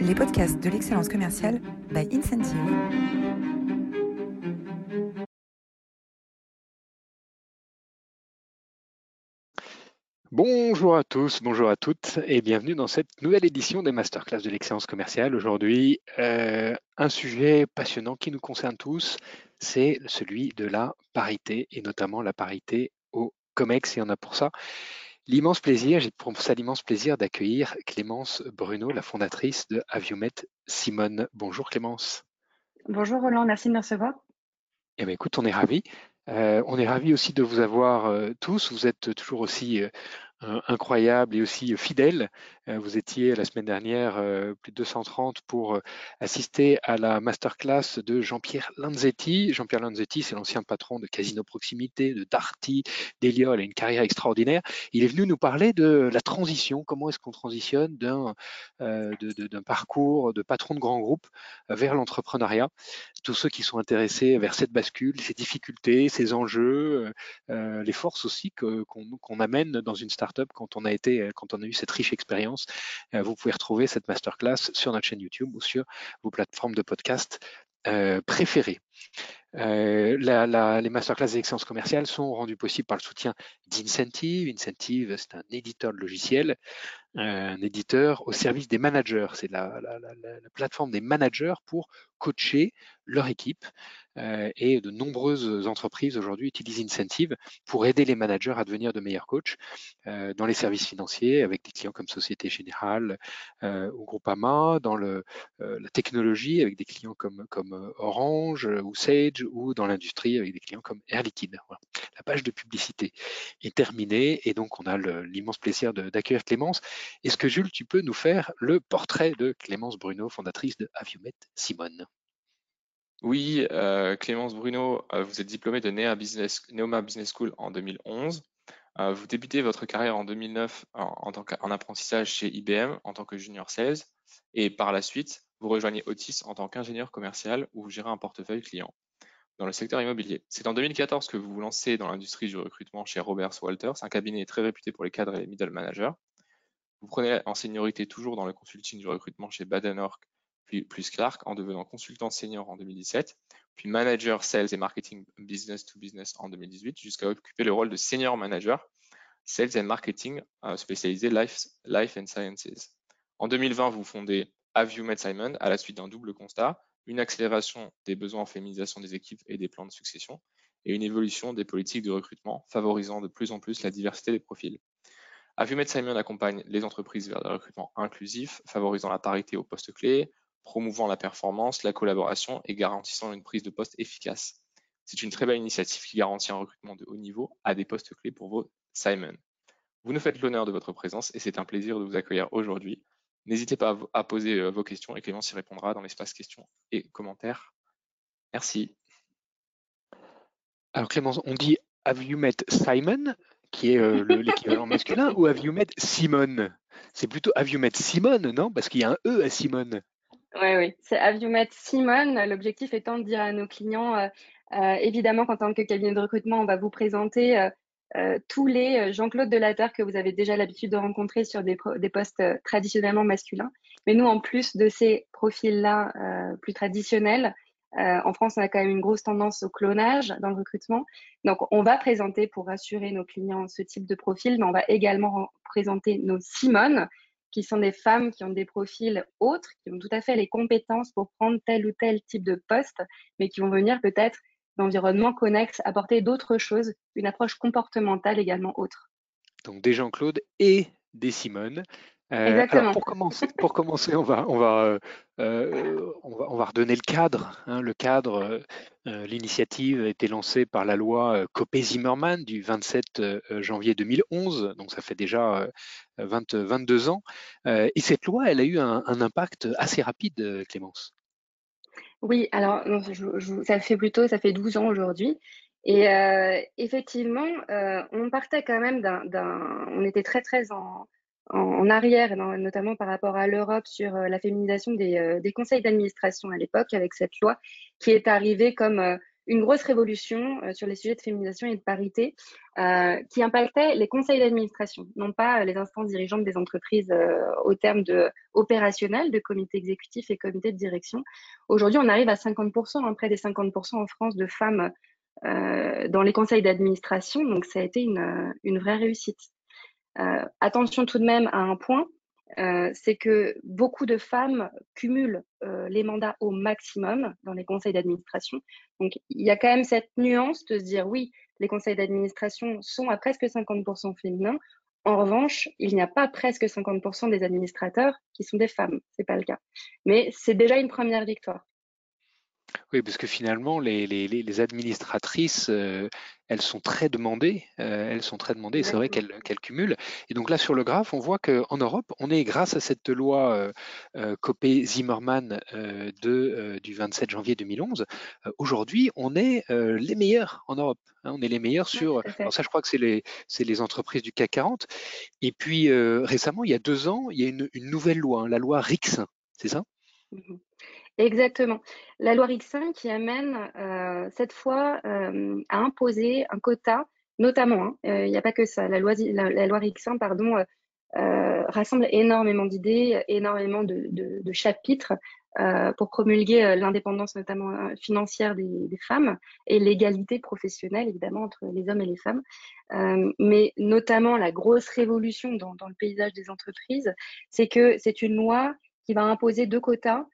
les podcasts de l'excellence commerciale by Incentive. Bonjour à tous, bonjour à toutes et bienvenue dans cette nouvelle édition des masterclass de l'excellence commerciale. Aujourd'hui, euh, un sujet passionnant qui nous concerne tous, c'est celui de la parité et notamment la parité au COMEX. Et on a pour ça L'immense plaisir, j'ai pour ça l'immense plaisir d'accueillir Clémence Bruno, la fondatrice de Aviomet Simone. Bonjour Clémence. Bonjour Roland, merci de me recevoir. Eh bien, écoute, on est ravis. Euh, on est ravis aussi de vous avoir euh, tous. Vous êtes toujours aussi euh, incroyable et aussi fidèle. Euh, vous étiez la semaine dernière euh, plus de 230 pour euh, assister à la masterclass de Jean-Pierre Lanzetti. Jean-Pierre Lanzetti, c'est l'ancien patron de Casino Proximité, de Darty, d'Eliol, a une carrière extraordinaire. Il est venu nous parler de la transition, comment est-ce qu'on transitionne d'un parcours de patron de grand groupe vers l'entrepreneuriat? Tous ceux qui sont intéressés vers cette bascule, ces difficultés, ces enjeux, les forces aussi qu'on amène dans une start quand on a été, euh, quand on a eu cette riche expérience. Euh, vous pouvez retrouver cette masterclass sur notre chaîne YouTube ou sur vos plateformes de podcast euh, préférées. les masterclass d'excellence commerciale sont rendues possibles par le soutien d'Incentive. Incentive, c'est un éditeur de logiciels, un éditeur au service des managers. C'est la, plateforme des managers pour coacher leur équipe et de nombreuses entreprises aujourd'hui utilisent Incentive pour aider les managers à devenir de meilleurs coachs euh, dans les services financiers avec des clients comme Société Générale euh, ou Groupama, dans la technologie avec des clients comme, comme Orange ou Sage ou dans l'industrie avec des clients comme Air Liquide. La page de publicité est terminée et donc on a l'immense plaisir d'accueillir Clémence. Est-ce que Jules, tu peux nous faire le portrait de Clémence Bruno, fondatrice de Aviomet Simone? Oui, euh, Clémence Bruno, euh, vous êtes diplômée de Neoma Business, School en 2011. Euh, vous débutez votre carrière en 2009 en, tant qu'en apprentissage chez IBM en tant que junior sales et par la suite, vous rejoignez Otis en tant qu'ingénieur commercial où vous gérez un portefeuille client dans le secteur immobilier. C'est en 2014 que vous vous lancez dans l'industrie du recrutement chez Roberts Walters, un cabinet très réputé pour les cadres et les middle managers. Vous prenez en seniorité toujours dans le consulting du recrutement chez Baden-Ork plus Clark en devenant consultant senior en 2017, puis manager sales et marketing business to business en 2018, jusqu'à occuper le rôle de senior manager sales and marketing euh, spécialisé life, life and sciences. En 2020, vous fondez Have Met Simon à la suite d'un double constat, une accélération des besoins en féminisation des équipes et des plans de succession, et une évolution des politiques de recrutement favorisant de plus en plus la diversité des profils. Have You Met Simon accompagne les entreprises vers le recrutement inclusif, favorisant la parité aux postes clés, promouvant la performance, la collaboration et garantissant une prise de poste efficace. C'est une très belle initiative qui garantit un recrutement de haut niveau à des postes clés pour vos Simon. Vous nous faites l'honneur de votre présence et c'est un plaisir de vous accueillir aujourd'hui. N'hésitez pas à poser euh, vos questions et Clémence y répondra dans l'espace questions et commentaires. Merci. Alors Clémence, on dit Have you met Simon, qui est euh, l'équivalent masculin, ou Have you met Simone C'est plutôt Have you met Simone, non? Parce qu'il y a un E à Simone. Oui, oui, c'est Aviomet Simone? L'objectif étant de dire à nos clients, euh, euh, évidemment qu'en tant que cabinet de recrutement, on va vous présenter euh, tous les Jean-Claude Delaterre que vous avez déjà l'habitude de rencontrer sur des, postes traditionnellement masculins. Mais nous, en plus de ces profils-là plus traditionnels, en France, on a quand même une grosse tendance au clonage dans le recrutement. Donc, on va présenter pour rassurer nos clients ce type de profil, mais on va également présenter nos Simone, qui sont des femmes qui ont des profils autres, qui ont tout à fait les compétences pour prendre tel ou tel type de poste, mais qui vont venir peut-être d'environnements connexes, apporter d'autres choses, une approche comportementale également autre. Donc des Jean-Claude et des Simone. Euh, alors pour commencer, pour commencer, on va, on va, euh, euh, on va, on va redonner le cadre. Hein, le cadre, l'initiative a été lancée par la loi Copé-Zimmermann du 27 janvier 2011, donc ça fait déjà 20, 22 ans. et cette loi, elle a eu un, impact assez rapide, Clémence. Oui, alors ça fait plutôt, ça fait 12 ans aujourd'hui. Et effectivement, on partait quand même d'un, on était très très en, en, arrière, notamment par rapport à l'Europe sur euh, la féminisation des, euh, des conseils d'administration à l'époque, avec cette loi qui est arrivée comme euh, une grosse révolution sur les sujets de féminisation et de parité qui impactait les conseils d'administration, non pas les instances dirigeantes des entreprises au terme de opérationnel, de comité exécutif et comité de direction. Aujourd'hui, on arrive à 50%, hein, près des 50% en France de femmes dans les conseils d'administration, donc ça a été une vraie réussite. Attention tout de même à un point, euh, c'est que beaucoup de femmes cumulent euh, les mandats au maximum dans les conseils d'administration. Donc, il y a quand même cette nuance de se dire, oui, les conseils d'administration sont à presque 50% féminins. En revanche, il n'y a pas presque 50% des administrateurs qui sont des femmes. C'est pas le cas. Mais c'est déjà une première victoire. Oui, parce que finalement, les, les, les administratrices, euh, elles sont très demandées. Euh, elles sont très demandées. C'est vrai qu'elles cumulent. Et donc là, sur le graphe, on voit qu'en Europe, on est grâce à cette loi euh, euh Copé-Zimmermann du 27 janvier 2011. Aujourd'hui, on est les meilleurs en Europe. Hein. on est les meilleurs sur. Alors ça, je crois que c'est les, les entreprises du CAC 40. Et puis récemment, il y a deux ans, il y a une, une nouvelle loi, hein, la loi RIX. C'est ça? Mmh Exactement. La loi RIC5 qui amène euh, cette fois euh, à imposer un quota, notamment, hein, euh, il n'y a pas que ça, la loi, la, RIC5 pardon, rassemble énormément d'idées, énormément de, chapitres pour promulguer l'indépendance notamment financière des, femmes et l'égalité professionnelle évidemment entre les hommes et les femmes. mais notamment la grosse révolution dans le paysage des entreprises, c'est que c'est une loi qui va imposer deux quotas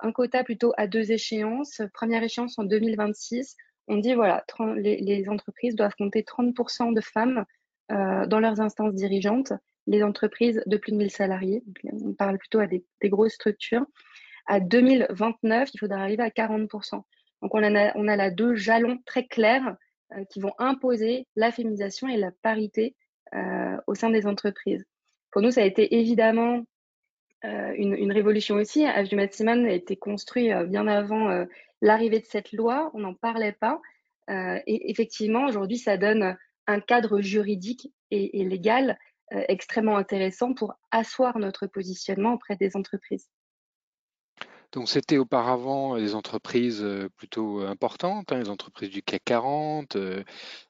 un quota plutôt à deux échéances. Première échéance en 2026. On dit voilà, les, entreprises doivent compter 30% de femmes euh, dans leurs instances dirigeantes. Les entreprises de plus de 1000 salariés, on parle plutôt à des, grosses structures. À 2029, il faudra arriver à 40%. Donc on a, on a là deux jalons très clairs euh, qui vont imposer la féminisation et la parité euh, au sein des entreprises. Pour nous, ça a été évidemment euh, une, révolution aussi. Aviumat Simon a été construit euh, bien avant euh, l'arrivée de cette loi, on n'en parlait pas. et effectivement, aujourd'hui, ça donne un cadre juridique et légal extrêmement intéressant pour asseoir notre positionnement auprès des entreprises. Donc c'était auparavant des entreprises plutôt importantes, hein, les entreprises du CAC 40,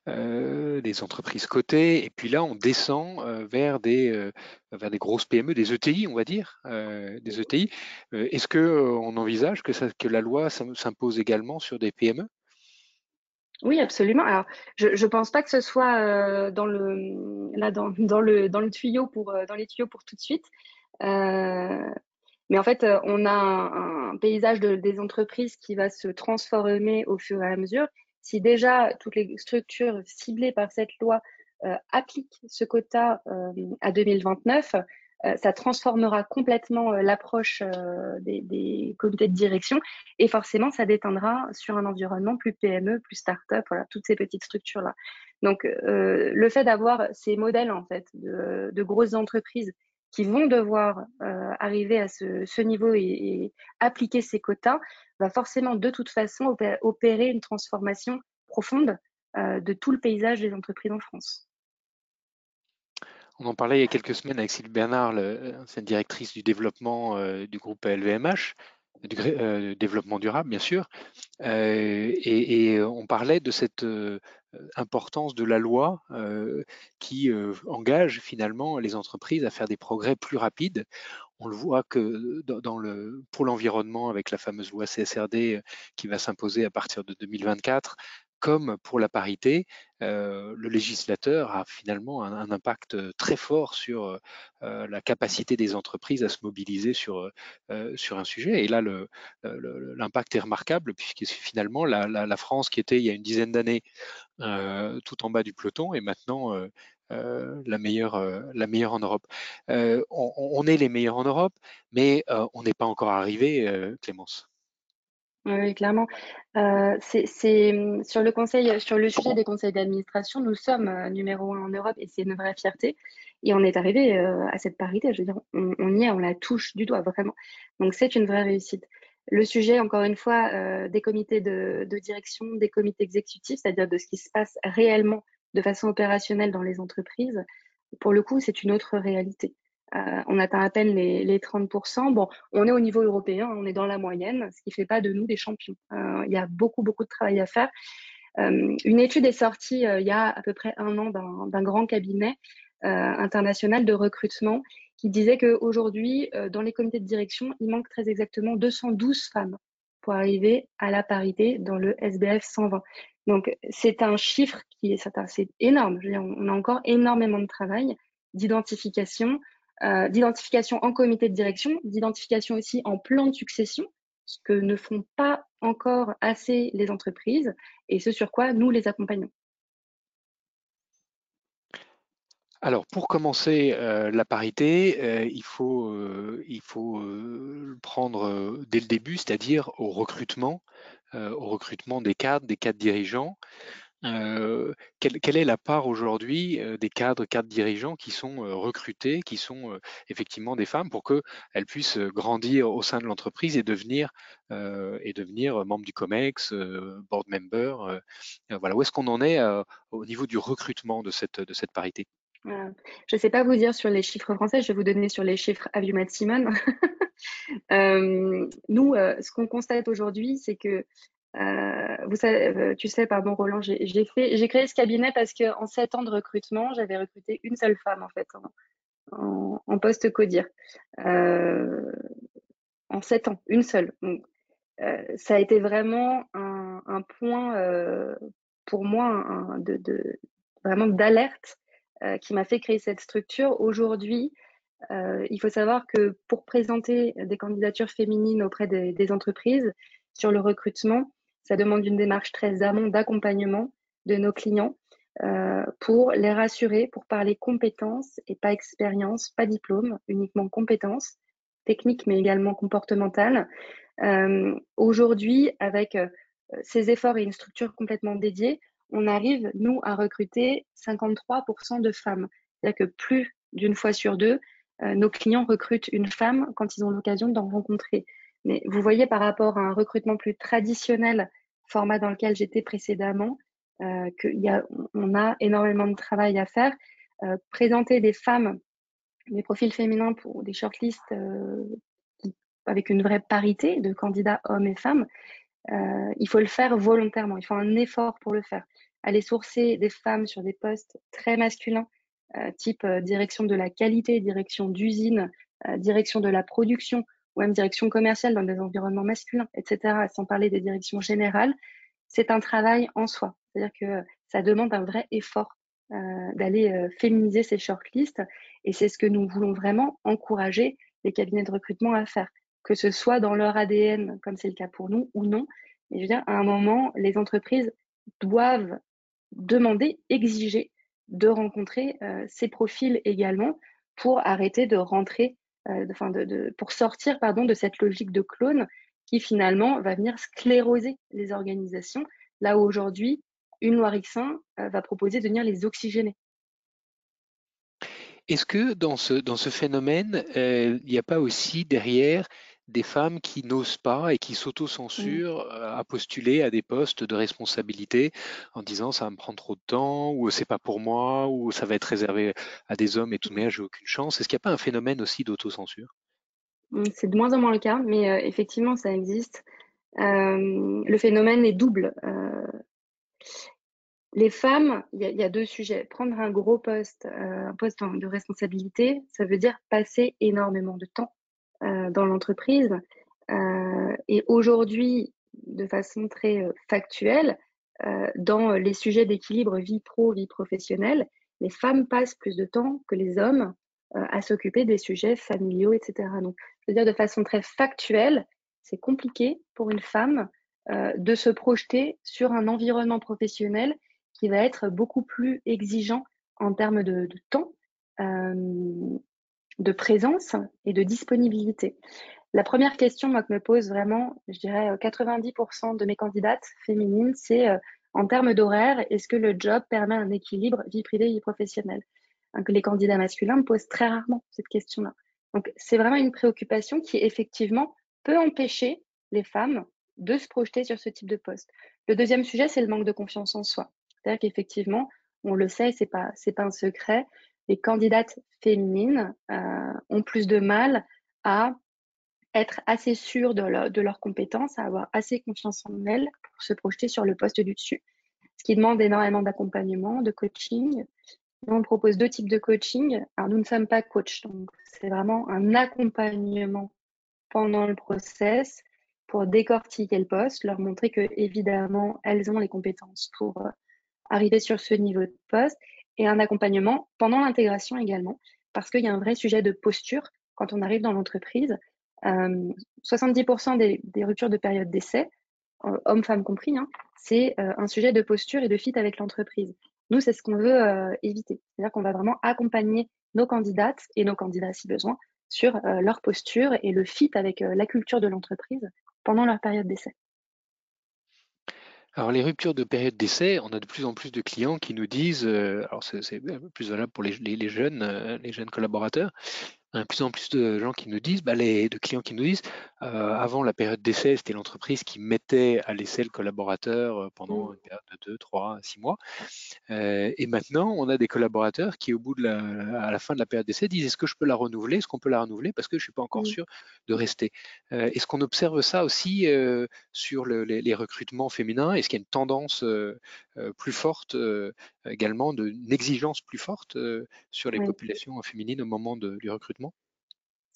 des entreprises cotées, et puis là on descend vers des vers des grosses PME, des ETI, on va dire, des ETI. Est-ce que on envisage que, la loi s'impose également sur des PME oui, absolument. Alors, je ne pense pas que ce soit dans le là dans, le dans le tuyau pour dans les tuyaux pour tout de suite. Mais en fait, euh, on a un, paysage des entreprises qui va se transformer au fur et à mesure. Si déjà toutes les structures ciblées par cette loi euh, appliquent ce quota euh, à 2029, ça transformera complètement l'approche des, comités de direction et forcément ça déteindra sur un environnement plus PME, plus start-up, voilà, toutes ces petites structures-là. Donc le fait d'avoir ces modèles en fait de, de grosses entreprises qui vont devoir euh, arriver à ce, niveau et, appliquer ces quotas, va forcément de toute façon opérer une transformation profonde euh, de tout le paysage des entreprises en France. On en parlait il y a quelques semaines avec Sylvie Bernard, cette directrice du développement euh, du groupe LVMH, du développement durable bien sûr, et, on parlait de cette importance de la loi qui engage finalement les entreprises à faire des progrès plus rapides. On le voit que dans, le, pour l'environnement avec la fameuse loi CSRD qui va s'imposer à partir de 2024, comme pour la parité, euh, le législateur a finalement un, impact euh, très fort sur euh, la capacité des entreprises à se mobiliser sur, sur un sujet. Et là, l'impact est remarquable puisque finalement la, France qui était il y a une dizaine d'années tout en bas du peloton est maintenant la, meilleure, la meilleure en Europe. on, est les meilleurs en Europe, mais on n'est pas encore arrivé, Clémence. Oui, clairement. Euh, c'est mmh, sur le conseil, sur le sujet des conseils d'administration, nous sommes euh, numéro un en Europe et c'est une vraie fierté. Et on est arrivé euh, à cette parité. Je veux dire, on, y est, on la touche du doigt vraiment. Donc c'est une vraie réussite. Le sujet, encore une fois, des comités de, de direction, des comités exécutifs, c'est-à-dire de ce qui se passe réellement de façon opérationnelle dans les entreprises, pour le coup, c'est une autre réalité. On atteint à peine les, les, 30%. Bon, on est au niveau européen, on est dans la moyenne, ce qui ne fait pas de nous des champions. il y a beaucoup, beaucoup de travail à faire. une étude est sortie il y a à peu près un an d'un grand cabinet international de recrutement qui disait qu'aujourd'hui, dans les comités de direction, il manque très exactement 212 femmes pour arriver à la parité dans le SBF 120. Donc, c'est un chiffre qui est, énorme. on a encore énormément de travail d'identification, euh, d'identification en comité de direction, d'identification aussi en plan de succession, ce que ne font pas encore assez les entreprises et ce sur quoi nous les accompagnons. Alors, pour commencer euh, la parité, euh, il faut, il faut prendre dès le début, c'est-à-dire au recrutement au recrutement des cadres, des cadres dirigeants. Euh, quelle, est la part aujourd'hui euh, des cadres, cadres dirigeants qui sont recrutés, qui sont effectivement des femmes pour qu'elles puissent grandir au sein de l'entreprise et devenir, et devenir membre du COMEX, board member Voilà, où est-ce qu'on en est au niveau du recrutement de cette, de cette parité? Je ne sais pas vous dire sur les chiffres français, je vais vous donner sur les chiffres Aviumat Simon. Euh, nous, euh, ce qu'on constate aujourd'hui, c'est que euh, vous savez, tu sais, pardon Roland, j'ai créé ce cabinet parce qu'en sept ans de recrutement, j'avais recruté une seule femme en fait en, poste codir. en sept ans, une seule. Ça a été vraiment un, point pour moi vraiment d'alerte qui m'a fait créer cette structure. Aujourd'hui, euh, il faut savoir que pour présenter des candidatures féminines auprès des, entreprises sur le recrutement, ça demande une démarche très amont d'accompagnement de nos clients euh, pour les rassurer, pour parler compétences et pas expérience, pas diplôme, uniquement compétences techniques mais également comportementales. Euh, aujourd'hui, avec ces efforts et une structure complètement dédiée, on arrive, nous, à recruter 53% de femmes. C'est-à-dire que plus d'une fois sur deux, euh, nos clients recrutent une femme quand ils ont l'occasion d'en rencontrer. Mais vous voyez par rapport à un recrutement plus traditionnel, format dans lequel j'étais précédemment, euh, qu'on a, énormément de travail à faire. Euh, présenter des femmes, des profils féminins pour des shortlists euh, avec une vraie parité de candidats hommes et femmes, euh, il faut le faire volontairement, il faut un effort pour le faire. Aller sourcer des femmes sur des postes très masculins type direction de la qualité, direction d'usine, direction de la production, ou même direction commerciale dans des environnements masculins, etc., sans parler des directions générales, c'est un travail en soi. C'est-à-dire que ça demande un vrai effort d'aller féminiser ces shortlists, et c'est ce que nous voulons vraiment encourager les cabinets de recrutement à faire, que ce soit dans leur ADN, comme c'est le cas pour nous, ou non. Mais je veux dire, à un moment, les entreprises doivent demander, exiger de rencontrer euh, ces profils également pour arrêter de rentrer, euh, de, pour sortir pardon, de cette logique de clone qui finalement va venir scléroser les organisations, là où aujourd'hui, une loi Rixin euh, va proposer de venir les oxygéner. Est-ce que dans ce, dans ce phénomène, il n'y a pas aussi derrière des femmes qui n'osent pas et qui s'auto-censurent euh, à postuler à des postes de responsabilité en disant ça va me prendre trop de temps ou c'est pas pour moi ou ça va être réservé à des hommes et tout de même j'ai aucune chance. Est-ce qu'il n'y a pas un phénomène aussi d'auto-censure? Mmh, C'est de moins en moins le cas, mais euh, effectivement ça existe. Euh, le phénomène est double. les femmes, il y, a deux sujets. Prendre un gros poste, un poste de responsabilité, ça veut dire passer énormément de temps dans l'entreprise. Euh, et aujourd'hui, de façon très euh, factuelle, dans les sujets d'équilibre vie pro, vie professionnelle, les femmes passent plus de temps que les hommes à s'occuper des sujets familiaux, etc. Donc, je veux dire de façon très factuelle, c'est compliqué pour une femme de se projeter sur un environnement professionnel qui va être beaucoup plus exigeant en termes de temps, de présence et de disponibilité. La première question moi, que me pose vraiment, je dirais 90% euh, de mes candidates féminines, c'est euh, en termes d'horaire, est-ce que le job permet un équilibre vie privée, vie professionnelle? Hein, les candidats masculins me posent très rarement cette question-là. Donc c'est vraiment une préoccupation qui effectivement peut empêcher les femmes de se projeter sur ce type de poste. Le deuxième sujet, c'est le manque de confiance en soi. C'est-à-dire qu'effectivement, on le sait, c'est pas c'est pas un secret, les candidates féminines ont plus de mal à être assez sûres de, de leurs compétences, à avoir assez confiance en elles pour se projeter sur le poste du dessus. Ce qui demande énormément d'accompagnement, de coaching. on propose deux types de coaching. Alors, nous ne sommes pas coach, donc c'est vraiment un accompagnement pendant le process pour décortiquer le poste, leur montrer que évidemment elles ont les compétences pour euh, arriver sur ce niveau de poste et un accompagnement pendant l'intégration également parce qu'il y a un vrai sujet de posture quand on arrive dans l'entreprise. 70% euh, des, ruptures de période d'essai, euh, hommes-femmes compris, hein, c'est un sujet de posture et de fit avec l'entreprise. Nous, c'est ce qu'on veut éviter. C'est-à-dire qu'on va vraiment accompagner nos candidates et nos candidats si besoin sur leur posture et le fit avec la culture de l'entreprise pendant leur période d'essai. Alors les ruptures de période d'essai, on a de plus en plus de clients qui nous disent, euh, alors c'est plus valable pour les, jeunes, euh, les jeunes collaborateurs, de plus en plus de gens qui nous disent, bah, les, de clients qui nous disent, euh, avant la période d'essai, c'était l'entreprise qui mettait à l'essai le collaborateur euh, pendant mmh. une période de 2, 3, 6 mois. Euh, et maintenant, on a des collaborateurs qui, au bout de la, à la fin de la période d'essai, disent est-ce que je peux la renouveler? Est-ce qu'on peut la renouveler? Parce que je ne suis pas encore mmh. sûr de rester. Est-ce qu'on observe ça aussi sur les, recrutements féminins? Est-ce qu'il y a une tendance plus forte également, de, une exigence plus forte sur les populations féminines au moment du recrutement?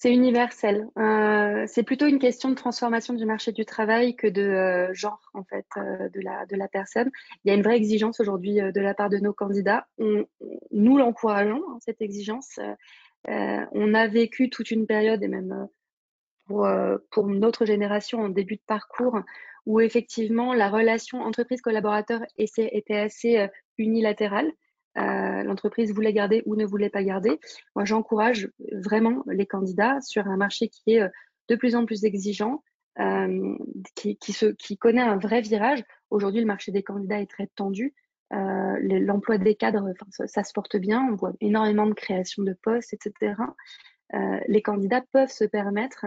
C'est universel. Euh, c'est plutôt une question de transformation du marché du travail que de euh, genre en fait euh, de la de la personne. Il y a une vraie exigence aujourd'hui de la part de nos candidats. nous l'encourageons hein, cette exigence. on a vécu toute une période et même pour pour notre génération en début de parcours où effectivement la relation entreprise collaborateur était assez unilatérale. Euh, l'entreprise voulait garder ou ne voulait pas garder. Moi, j'encourage vraiment les candidats sur un marché qui est euh, de plus en plus exigeant, euh, qui, connaît un vrai virage. Aujourd'hui, le marché des candidats est très tendu. Euh, L'emploi des cadres, ça, se porte bien. On voit énormément de création de postes, etc. Euh, les candidats peuvent se permettre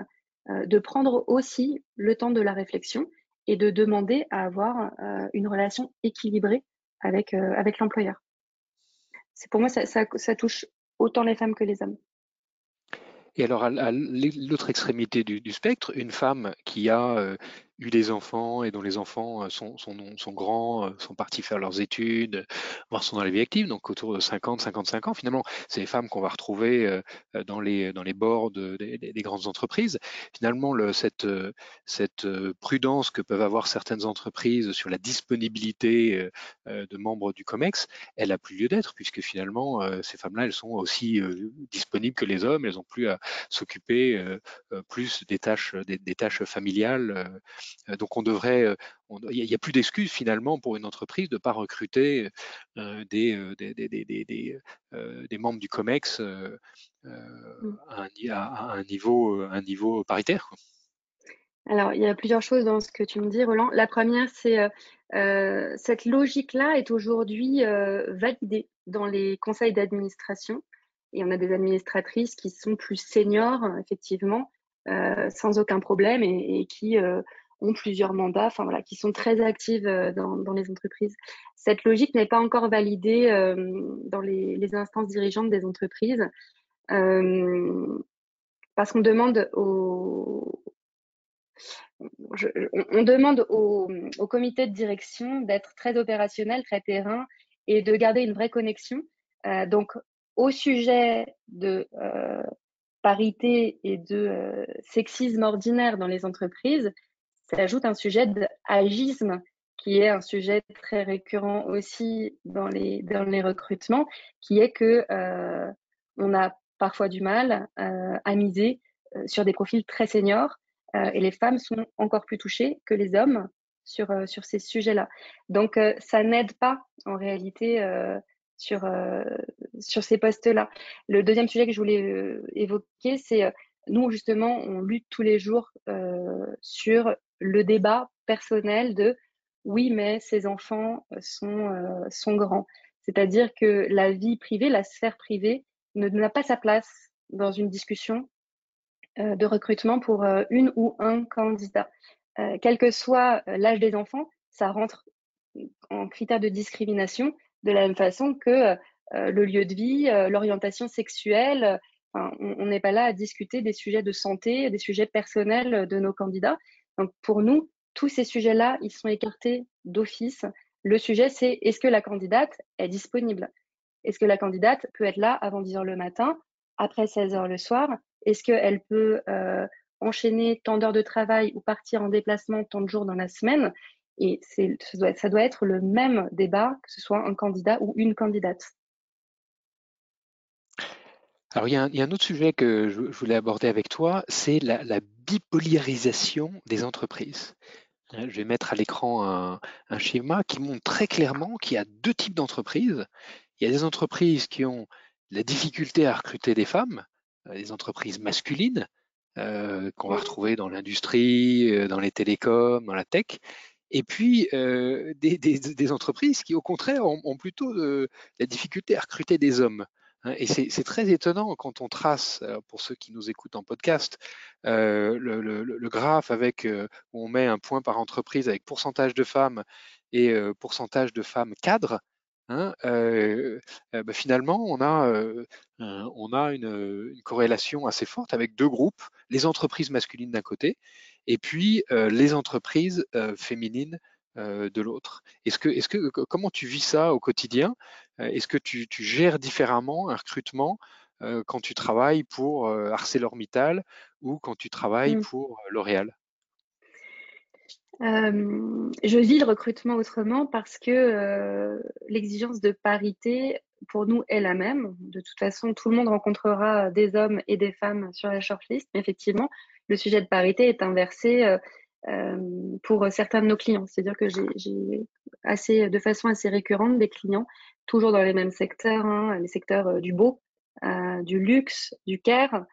euh, de prendre aussi le temps de la réflexion et de demander à avoir une relation équilibrée avec, avec l'employeur c'est pour moi, ça, ça, touche autant les femmes que les hommes. Et alors, à, l'autre extrémité du, spectre, une femme qui a euh, eu des enfants et dont les enfants euh, sont, sont, sont, grands, euh, sont partis faire leurs études, voire sont dans la vie active, donc autour de 50, 55 ans. Finalement, c'est les femmes qu'on va retrouver euh, dans les, dans les bords des, grandes entreprises. Finalement, le, cette, cette prudence que peuvent avoir certaines entreprises sur la disponibilité de membres du COMEX, elle a plus lieu d'être, puisque finalement, ces femmes-là, elles sont aussi disponibles que les hommes, elles n'ont plus à s'occuper plus des tâches, des, des tâches familiales euh, donc on devrait, euh, il n'y a plus d'excuses finalement pour une entreprise de ne pas recruter euh, des, des, membres du COMEX mmh. à, un, niveau, un niveau paritaire. Alors, il y a plusieurs choses dans ce que tu me dis, Roland. La première, c'est cette logique-là est aujourd'hui validée dans les conseils d'administration. Et on a des administratrices qui sont plus seniors, effectivement, sans aucun problème et qui ont plusieurs mandats, enfin voilà, qui sont très actives euh, dans, les entreprises. Cette logique n'est pas encore validée euh, dans les, instances dirigeantes des entreprises euh, parce qu'on demande au, on demande au, comité de direction d'être très opérationnel, très terrain et de garder une vraie connexion. Donc, au sujet de parité et de sexisme ordinaire dans les entreprises, s'ajoute un sujet d'agisme qui est un sujet très récurrent aussi dans les, dans les recrutements, qui est que euh, on a parfois du mal euh, à miser euh, sur des profils très seniors euh, et les femmes sont encore plus touchées que les hommes sur, euh, sur ces sujets-là. Donc euh, ça n'aide pas en réalité sur, sur ces postes-là. Le deuxième sujet que je voulais évoquer, c'est nous justement, on lutte tous les jours sur le débat personnel de oui, mais ces enfants euh, sont, euh, grands. C'est-à-dire que la vie privée, la sphère privée, n'a pas sa place dans une discussion euh, de recrutement pour une ou un candidat. quel que soit l'âge des enfants, ça rentre en critère de discrimination de la même façon que le lieu de vie, l'orientation sexuelle. On n'est pas là à discuter des sujets de santé, des sujets personnels de nos candidats. Donc pour nous, tous ces sujets-là, ils sont écartés d'office. Le sujet, c'est est-ce que la candidate est disponible? Est-ce que la candidate peut être là avant 10 heures le matin, après 16 heures le soir? Est-ce qu'elle peut euh, enchaîner tant d'heures de travail ou partir en déplacement tant de jours dans la semaine? Et ça doit, ça doit être le même débat, que ce soit un candidat ou une candidate. Alors, il y, a un, autre sujet que je, voulais aborder avec toi, c'est la, la, bipolarisation des entreprises. Hein, je vais mettre à l'écran un, schéma qui montre très clairement qu'il y a deux types d'entreprises. Il y a des entreprises qui ont la difficulté à recruter des femmes, euh, des entreprises masculines euh, qu'on va retrouver dans l'industrie, euh, dans les télécoms, dans la tech. Et puis des, entreprises qui, au contraire, ont, plutôt la difficulté à recruter des hommes. Hein, et c'est très étonnant quand on trace, euh, pour ceux qui nous écoutent en podcast, euh, le, graphe avec euh, où on met un point par entreprise avec pourcentage de femmes et pourcentage de femmes cadres. Hein, bah, finalement, on a, on a une, une, corrélation assez forte avec deux groupes, les entreprises masculines d'un côté et puis les entreprises féminines euh, de l'autre. Est-ce que, est-ce que, comment tu vis ça au quotidien? Euh, Est-ce que tu, gères différemment un recrutement euh, quand tu travailles pour ArcelorMittal ou quand tu travailles mmh. pour L'Oréal? Je vis le recrutement autrement parce que l'exigence de parité, pour nous, est la même. De toute façon, tout le monde rencontrera des hommes et des femmes sur la shortlist. Mais effectivement, le sujet de parité est inversé euh, pour certains de nos clients. C'est-à-dire que j'ai assez, de façon assez récurrente des clients, toujours dans les mêmes secteurs, hein, les secteurs euh, du beau, euh, du luxe, du care,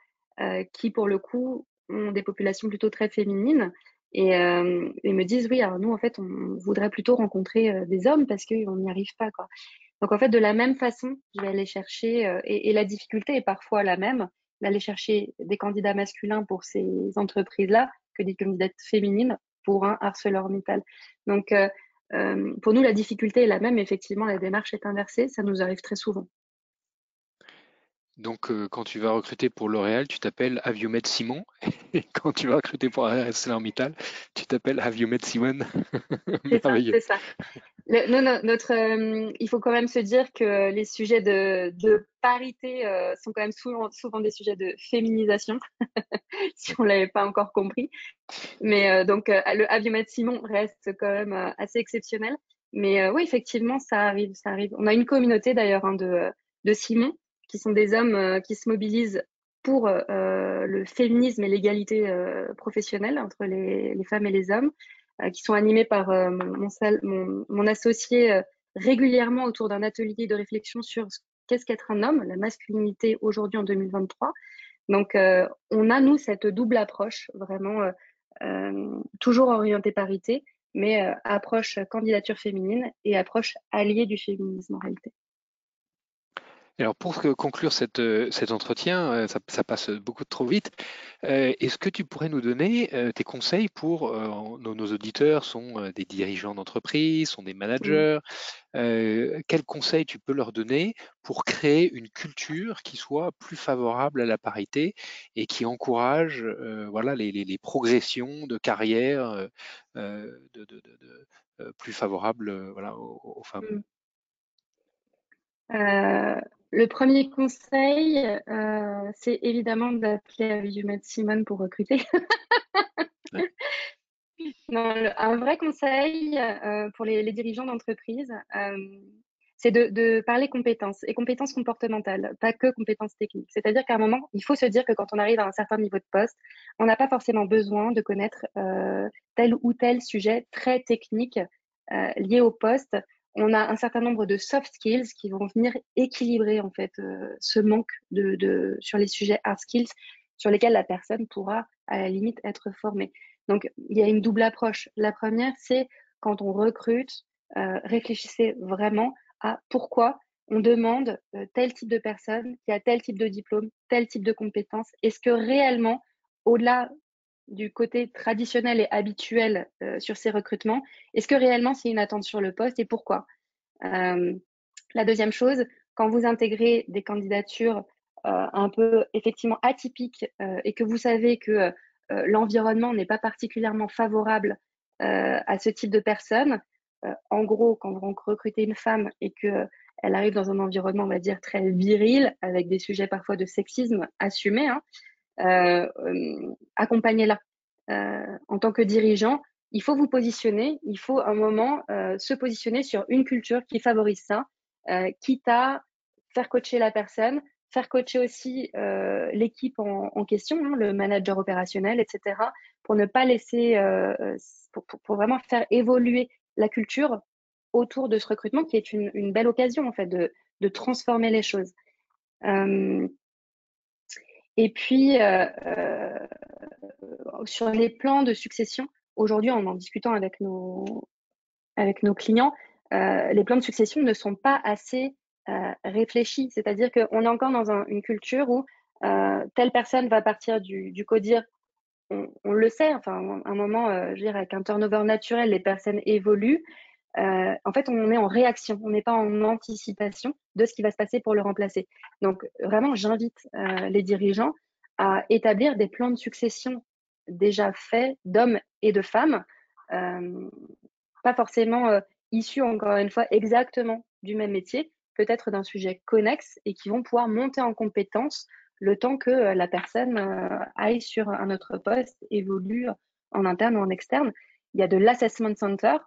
qui pour le coup ont des populations plutôt très féminines et, euh, me disent oui alors nous en fait on voudrait plutôt rencontrer des hommes parce qu'on n'y arrive pas quoi donc en fait de la même façon je vais aller chercher et, la difficulté est parfois la même d'aller chercher des candidats masculins pour ces entreprises là que des candidates féminines pour un ArcelorMittal. Donc, euh, euh, pour nous, la difficulté est la même. Effectivement, la démarche est inversée. Ça nous arrive très souvent. Donc, euh, quand tu vas recruter pour L'Oréal, tu t'appelles Aviomed Simon. Et quand tu vas recruter pour ArcelorMittal, tu t'appelles Aviomed Simon. C'est ça. notre, euh, il faut quand même se dire que les sujets de, parité euh, sont quand même souvent, souvent, des sujets de féminisation, si on ne l'avait pas encore compris. Mais donc, le Aviomed Simon reste quand même assez exceptionnel. Mais oui, effectivement, ça arrive, ça arrive. On a une communauté d'ailleurs hein, de, de Simon qui sont des hommes euh, qui se mobilisent pour euh, le féminisme et l'égalité euh, professionnelle entre les, femmes et les hommes, qui sont animés par mon, associé régulièrement autour d'un atelier de réflexion sur qu'est-ce qu'être un homme, la masculinité aujourd'hui en 2023. Donc, on a, nous, cette double approche, vraiment toujours orientée parité, mais approche candidature féminine et approche alliée du féminisme en réalité. Alors pour conclure euh, cet entretien, euh, ça, passe beaucoup trop vite. Euh, est-ce que tu pourrais nous donner tes conseils pour nos, auditeurs sont des dirigeants d'entreprise, sont des managers. quels conseils tu peux leur donner pour créer une culture qui soit plus favorable à la parité et qui encourage voilà les, progressions de carrière plus favorables voilà aux, femmes? Mmh. Le premier conseil, euh, c'est évidemment d'appeler Matt Simon pour recruter. un vrai conseil euh, pour les, dirigeants d'entreprise, euh, c'est de, parler compétences et compétences comportementales, pas que compétences techniques. C'est-à-dire qu'à un moment, il faut se dire que quand on arrive à un certain niveau de poste, on n'a pas forcément besoin de connaître tel ou tel sujet très technique lié au poste on a un certain nombre de soft skills qui vont venir équilibrer en fait euh, ce manque de, sur les sujets hard skills sur lesquels la personne pourra à la limite être formée. Donc il y a une double approche. La première, c'est quand on recrute, euh, réfléchissez vraiment à pourquoi on demande euh, tel type de personne qui a tel type de diplôme, tel type de compétences. Est-ce que réellement, au-delà du côté traditionnel et habituel euh, sur ces recrutements. Est-ce que réellement c'est une attente sur le poste et pourquoi? Euh, La deuxième chose, quand vous intégrez des candidatures un peu effectivement atypiques et que vous savez que l'environnement n'est pas particulièrement favorable à ce type de personnes, en gros, quand vous recrutez une femme et qu'elle arrive dans un environnement, on va dire, très viril, avec des sujets parfois de sexisme assumés, hein, accompagnez-la. en tant que dirigeant, il faut vous positionner, il faut un moment se positionner sur une culture qui favorise ça, quitte à faire coacher la personne, faire coacher aussi l'équipe en, question, hein, le manager opérationnel, etc., pour ne pas laisser, pour, vraiment faire évoluer la culture autour de ce recrutement, qui est une, belle occasion en fait de, de transformer les choses. Et puis, sur les plans de succession, aujourd'hui, en en discutant avec nos, avec nos clients, euh, les plans de succession ne sont pas assez euh, réfléchis. C'est-à-dire qu'on est encore dans une culture où euh, telle personne va partir du, du codir. On, le sait, enfin, à un moment, je veux dire, avec un turnover naturel, les personnes évoluent. En fait, on est en réaction, on n'est pas en anticipation de ce qui va se passer pour le remplacer. Donc, vraiment, j'invite les dirigeants à établir des plans de succession déjà faits d'hommes et de femmes, euh, pas forcément euh, issus, encore une fois, exactement du même métier, peut-être d'un sujet connexe et qui vont pouvoir monter en compétence le temps que euh, la personne aille sur un autre poste, évolue en interne ou en externe. Il y a de l'assessment center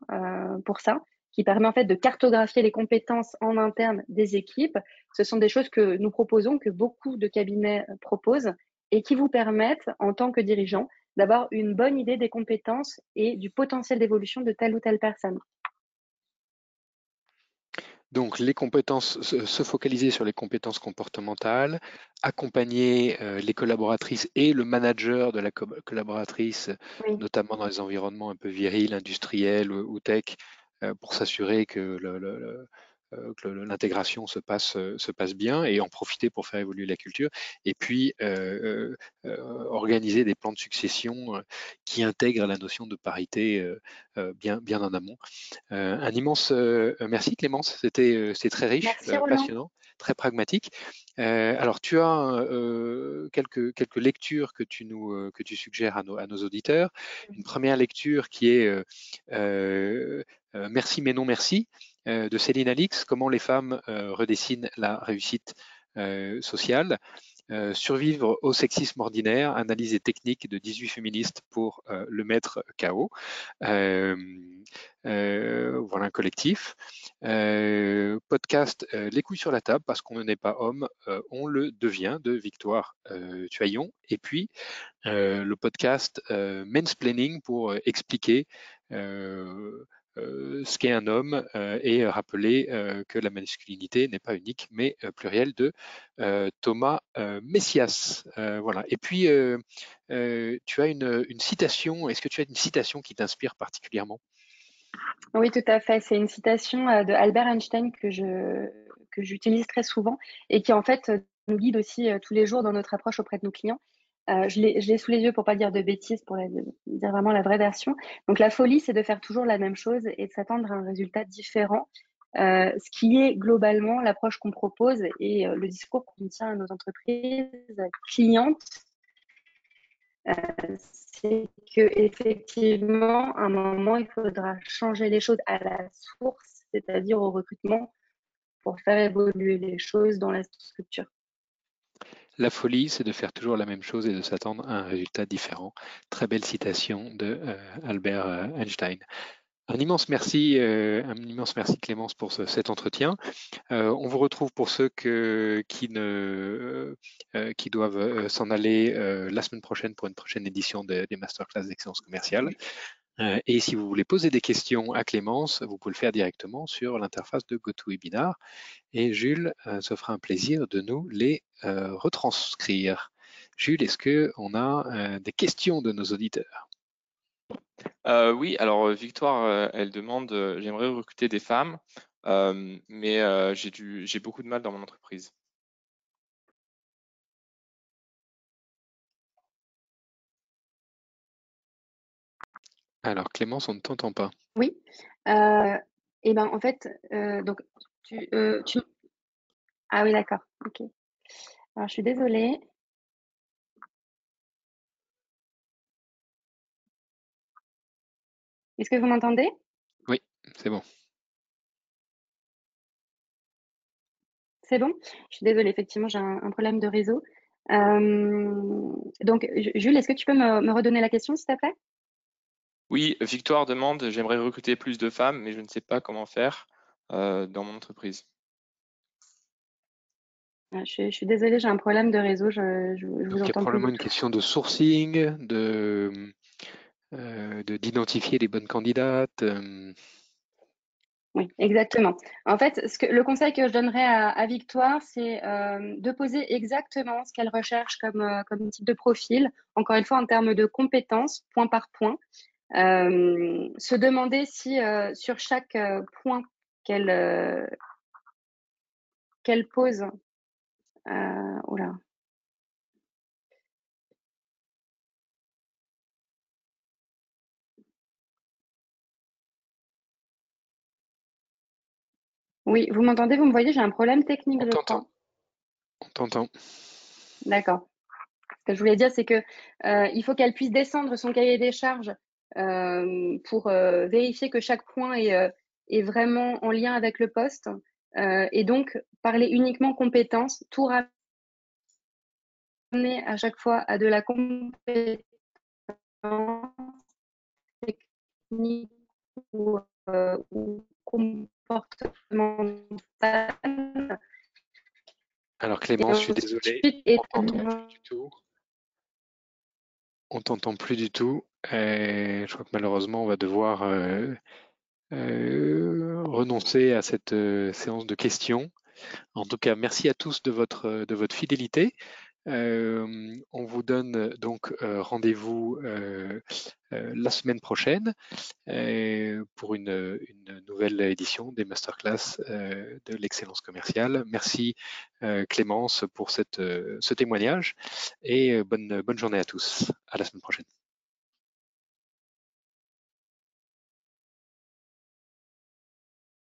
pour ça, qui permet en fait de cartographier les compétences en interne des équipes. Ce sont des choses que nous proposons, que beaucoup de cabinets proposent et qui vous permettent, en tant que dirigeant, d'avoir une bonne idée des compétences et du potentiel d'évolution de telle ou telle personne. Donc, les compétences, se focaliser sur les compétences comportementales, accompagner euh, les collaboratrices et le manager de la collaboratrice, notamment dans les environnements un peu virils, industriels ou, tech, euh, pour s'assurer que le, que l'intégration se passe, euh, se passe bien et en profiter pour faire évoluer la culture. Et puis, euh, organiser des plans de succession qui intègrent la notion de parité bien, bien en amont. un immense merci Clémence, c'était très riche, passionnant très pragmatique. alors, tu as quelques, quelques lectures que tu, nous, que tu suggères à nos, à nos auditeurs. Une première lecture qui est Merci mais non merci euh, de Céline Alix, comment les femmes euh, redessinent la réussite euh, sociale. survivre au sexisme ordinaire, analyse et technique de 18 féministes pour le mettre KO. voilà un collectif. podcast Les couilles sur la table parce qu'on n'est pas homme, on le devient de Victoire Tuaillon. Et puis le podcast Mansplaining pour expliquer euh, ce qu'est un homme euh, et rappeler euh, que la masculinité n'est pas unique mais plurielle de Thomas Messias. voilà. Et puis, tu as une, citation, est-ce que tu as une citation qui t'inspire particulièrement? Oui, tout à fait. C'est une citation de Albert Einstein que j'utilise très souvent et qui en fait nous guide aussi tous les jours dans notre approche auprès de nos clients. Euh, je l'ai sous les yeux pour pas dire de bêtises, pour dire vraiment la vraie version. Donc la folie, c'est de faire toujours la même chose et de s'attendre à un résultat différent. Euh, ce qui est globalement l'approche qu'on propose et euh, le discours qu'on tient à nos entreprises clientes, c'est que effectivement, à un moment, il faudra changer les choses à la source, c'est-à-dire au recrutement, pour faire évoluer les choses dans la structure. La folie, c'est de faire toujours la même chose et de s'attendre à un résultat différent. Très belle citation de euh, Albert euh, Einstein. Un immense merci, euh, un immense merci Clémence pour cet entretien. on vous retrouve pour ceux qui, doivent s'en aller la semaine prochaine pour une prochaine édition des masterclass d'excellence commerciale. Euh, et si vous voulez poser des questions à Clémence, vous pouvez le faire directement sur l'interface de GoToWebinar. Et Jules euh, se fera un plaisir de nous les euh, retranscrire. Jules, est-ce qu'on a des questions de nos auditeurs? Oui, alors Victoire, elle demande, j'aimerais recruter des femmes, mais j'ai beaucoup de mal dans mon entreprise. Alors Clémence, on ne t'entend pas. Oui. Euh, et ben en fait, euh, donc tu, euh, Ah oui, d'accord. Ok. Alors, je suis désolée. Est-ce que vous m'entendez? Oui, c'est bon. C'est bon? Je suis désolée, effectivement, j'ai un, problème de réseau. Euh, donc, Jules, est-ce que tu peux me, redonner la question, s'il te plaît? Oui, Victoire demande, j'aimerais recruter plus de femmes, mais je ne sais pas comment faire euh, dans mon entreprise. Ah, je, suis désolée, j'ai un problème de réseau. Je, vous il y a probablement une question de sourcing, de euh, d'identifier les bonnes candidates. Oui, exactement. En fait, ce que, le conseil que je donnerais à, Victoire, c'est euh, de poser exactement ce qu'elle recherche comme, euh, comme type de profil, encore une fois en termes de compétences, point par point. Euh, se demander si sur chaque point qu'elle qu'elle pose, oh Oui, vous m'entendez, vous me voyez, j'ai un problème technique, On crois. On t'entend. D'accord. Ce que je voulais dire, c'est que euh, il faut qu'elle puisse descendre son cahier des charges euh, pour euh, vérifier que chaque point est, est, vraiment en lien avec le poste et donc parler uniquement compétences, tout ramener à chaque fois à de la compétence technique ou, ou alors Clément, je suis désolé, on t'entend plus du tout. On t'entend plus du tout. Je crois que malheureusement, on va devoir euh, euh, renoncer à cette euh, séance de questions. En tout cas, merci à tous de votre, de votre fidélité. Euh, on vous donne donc euh, rendez-vous euh, la semaine prochaine pour une, nouvelle édition des masterclass de l'excellence commerciale. Merci Clémence pour cette, ce témoignage et bonne, bonne journée à tous. À la semaine prochaine.